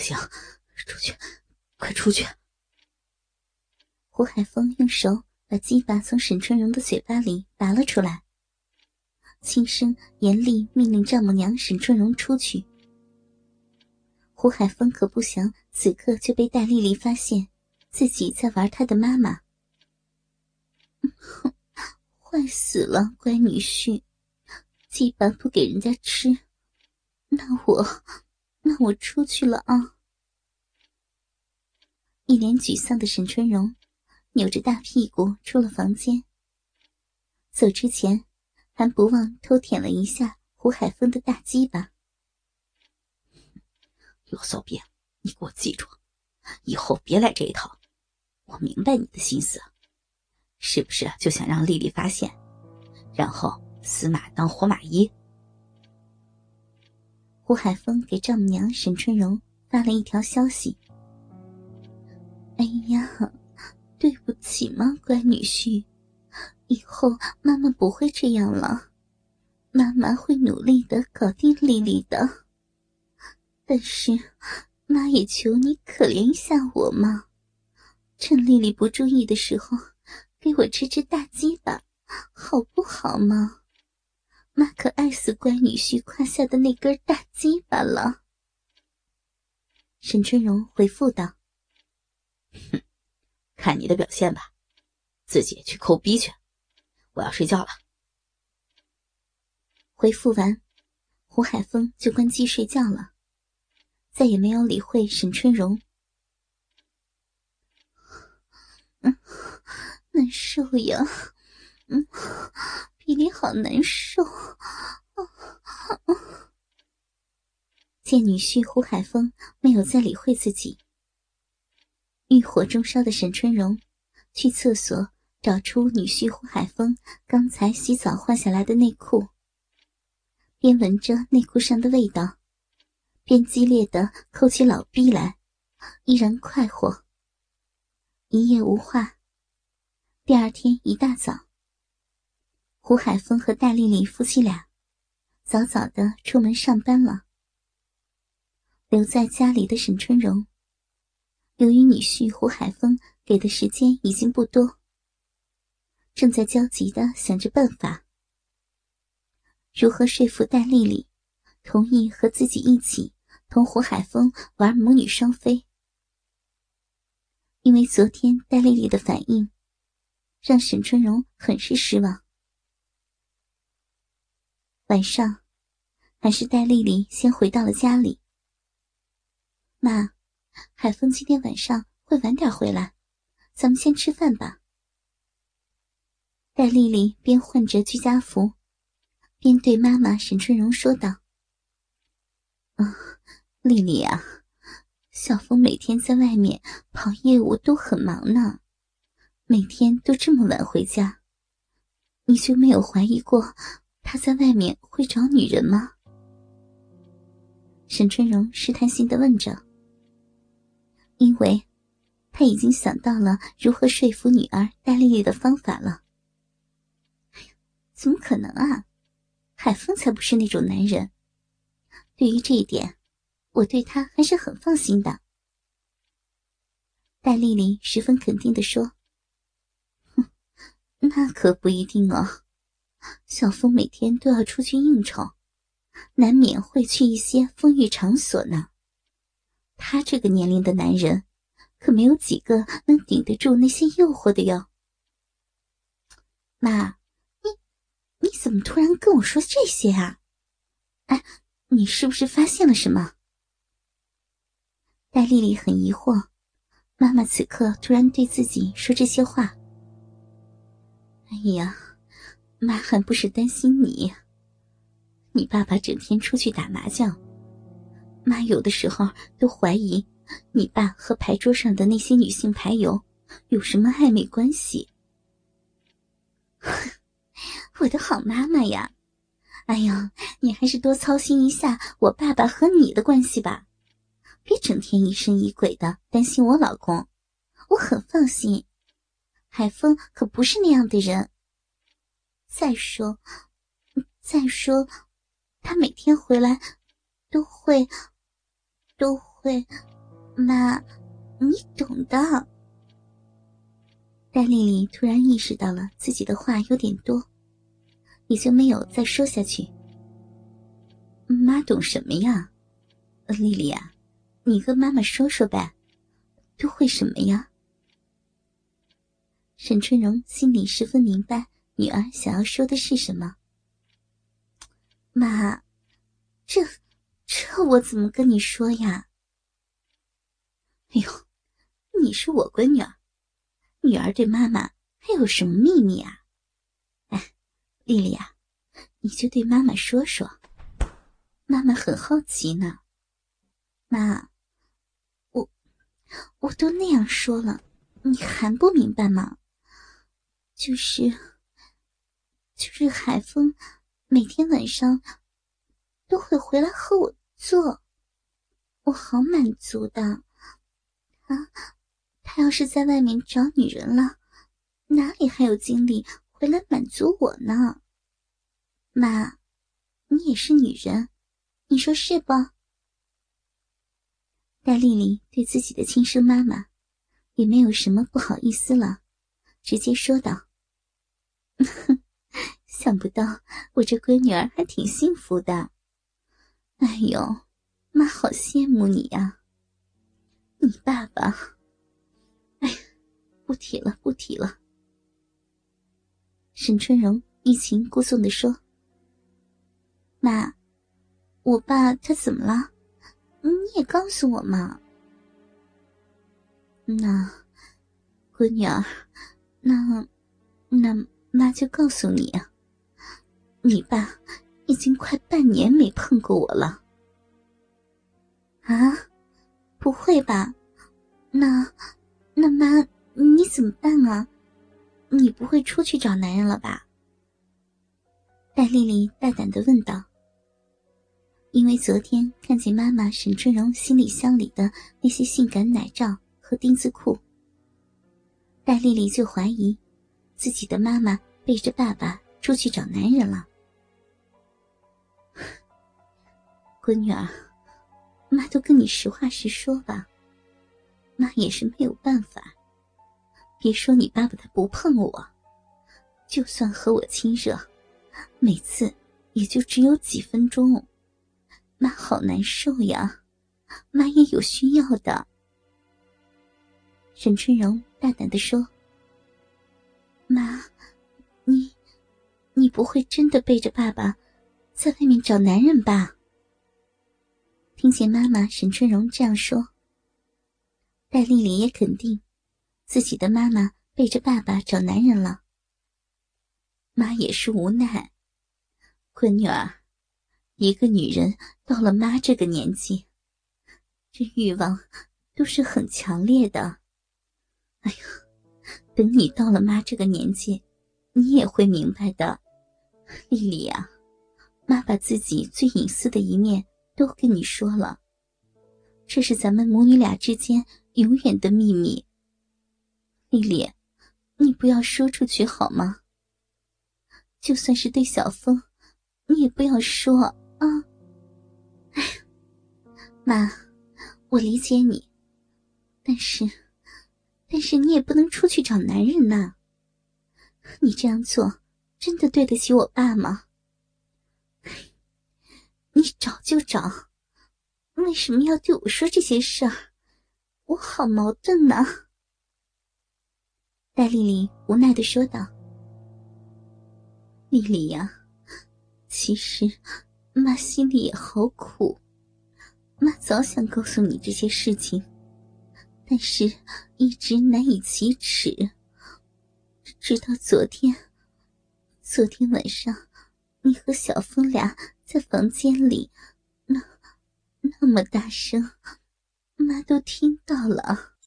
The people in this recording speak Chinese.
不行，出去，快出去！胡海峰用手把鸡巴从沈春荣的嘴巴里拔了出来，轻声严厉命令丈母娘沈春荣出去。胡海峰可不想此刻就被戴丽丽发现自己在玩他的妈妈。哼，坏死了，乖女婿，鸡巴不给人家吃，那我，那我出去了啊！一脸沮丧的沈春荣扭着大屁股出了房间，走之前还不忘偷舔了一下胡海峰的大鸡巴。罗骚逼，你给我记住，以后别来这一套。我明白你的心思，是不是就想让丽丽发现，然后死马当活马医？胡海峰给丈母娘沈春荣发了一条消息：“哎呀，对不起嘛，乖女婿，以后妈妈不会这样了，妈妈会努力的搞定丽丽的。”但是，妈也求你可怜一下我嘛！趁丽丽不注意的时候，给我吃吃大鸡吧，好不好嘛？妈可爱死乖女婿胯下的那根大鸡巴了。沈春荣回复道：“哼，看你的表现吧，自己去抠逼去，我要睡觉了。”回复完，胡海峰就关机睡觉了。再也没有理会沈春荣。嗯，难受呀，嗯，鼻里好难受。见女婿胡海峰没有再理会自己，欲火中烧的沈春荣去厕所找出女婿胡海峰刚才洗澡换下来的内裤，边闻着内裤上的味道。边激烈的抠起老逼来，依然快活。一夜无话。第二天一大早，胡海峰和戴丽丽夫妻俩早早的出门上班了。留在家里的沈春荣，由于女婿胡海峰给的时间已经不多，正在焦急的想着办法，如何说服戴丽丽同意和自己一起。同胡海峰玩母女双飞，因为昨天戴丽丽的反应，让沈春荣很是失望。晚上，还是戴丽丽先回到了家里。妈，海峰今天晚上会晚点回来，咱们先吃饭吧。戴丽丽边换着居家服，边对妈妈沈春荣说道：“嗯。”丽丽啊，小峰每天在外面跑业务都很忙呢，每天都这么晚回家，你就没有怀疑过他在外面会找女人吗？沈春荣试探性的问着，因为他已经想到了如何说服女儿戴丽丽的方法了。怎么可能啊？海峰才不是那种男人。对于这一点。我对他还是很放心的，戴丽丽十分肯定的说：“哼，那可不一定哦。小峰每天都要出去应酬，难免会去一些风月场所呢。他这个年龄的男人，可没有几个能顶得住那些诱惑的哟。”妈，你你怎么突然跟我说这些啊？哎，你是不是发现了什么？戴丽丽很疑惑，妈妈此刻突然对自己说这些话。哎呀，妈还不是担心你。你爸爸整天出去打麻将，妈有的时候都怀疑你爸和牌桌上的那些女性牌友有什么暧昧关系。我的好妈妈呀，哎呀，你还是多操心一下我爸爸和你的关系吧。别整天疑神疑鬼的，担心我老公，我很放心。海峰可不是那样的人。再说，再说，他每天回来都会，都会。妈，你懂的。戴丽丽突然意识到了自己的话有点多，也就没有再说下去。妈懂什么呀？丽丽呀，你跟妈妈说说呗，都会什么呀？沈春荣心里十分明白女儿想要说的是什么。妈，这这我怎么跟你说呀？哎呦，你是我闺女儿，女儿对妈妈还有什么秘密啊？哎，丽丽啊，你就对妈妈说说，妈妈很好奇呢。妈，我我都那样说了，你还不明白吗？就是就是海风。每天晚上都会回来和我做，我好满足的。他他要是在外面找女人了，哪里还有精力回来满足我呢？妈，你也是女人，你说是不？戴丽丽对自己的亲生妈妈也没有什么不好意思了，直接说道：“哼。”想不到我这闺女儿还挺幸福的，哎呦，妈好羡慕你呀！你爸爸，哎，不提了，不提了。沈春荣欲擒故纵的说：“妈，我爸他怎么了？你也告诉我嘛。”那，闺女儿，那，那妈就告诉你啊。你爸已经快半年没碰过我了。啊？不会吧？那那妈，你怎么办啊？你不会出去找男人了吧？戴丽丽大胆的问道。因为昨天看见妈妈沈春荣行李箱里的那些性感奶罩和丁字裤，戴丽丽就怀疑自己的妈妈背着爸爸出去找男人了。闺女儿，妈都跟你实话实说吧。妈也是没有办法。别说你爸爸他不碰我，就算和我亲热，每次也就只有几分钟。妈好难受呀，妈也有需要的。沈春荣大胆的说：“妈，你，你不会真的背着爸爸，在外面找男人吧？”听见妈妈沈春荣这样说，戴丽丽也肯定自己的妈妈背着爸爸找男人了。妈也是无奈，闺女儿，一个女人到了妈这个年纪，这欲望都是很强烈的。哎呀，等你到了妈这个年纪，你也会明白的，丽丽呀，妈把自己最隐私的一面。都跟你说了，这是咱们母女俩之间永远的秘密。丽丽，你不要说出去好吗？就算是对小峰，你也不要说啊！哎，妈，我理解你，但是，但是你也不能出去找男人呐。你这样做，真的对得起我爸吗？你找就找，为什么要对我说这些事儿？我好矛盾呢。戴丽丽无奈的说道：“丽丽呀，其实妈心里也好苦，妈早想告诉你这些事情，但是一直难以启齿。直到昨天，昨天晚上，你和小峰俩。”在房间里，那么大声，妈都听到了。